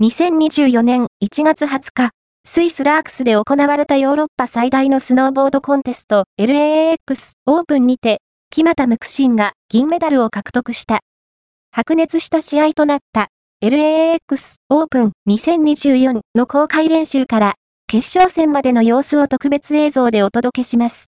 2024年1月20日、スイスラークスで行われたヨーロッパ最大のスノーボードコンテスト LAAX オープンにて、木又ムクシンが銀メダルを獲得した。白熱した試合となった LAX オープン2024の公開練習から決勝戦までの様子を特別映像でお届けします。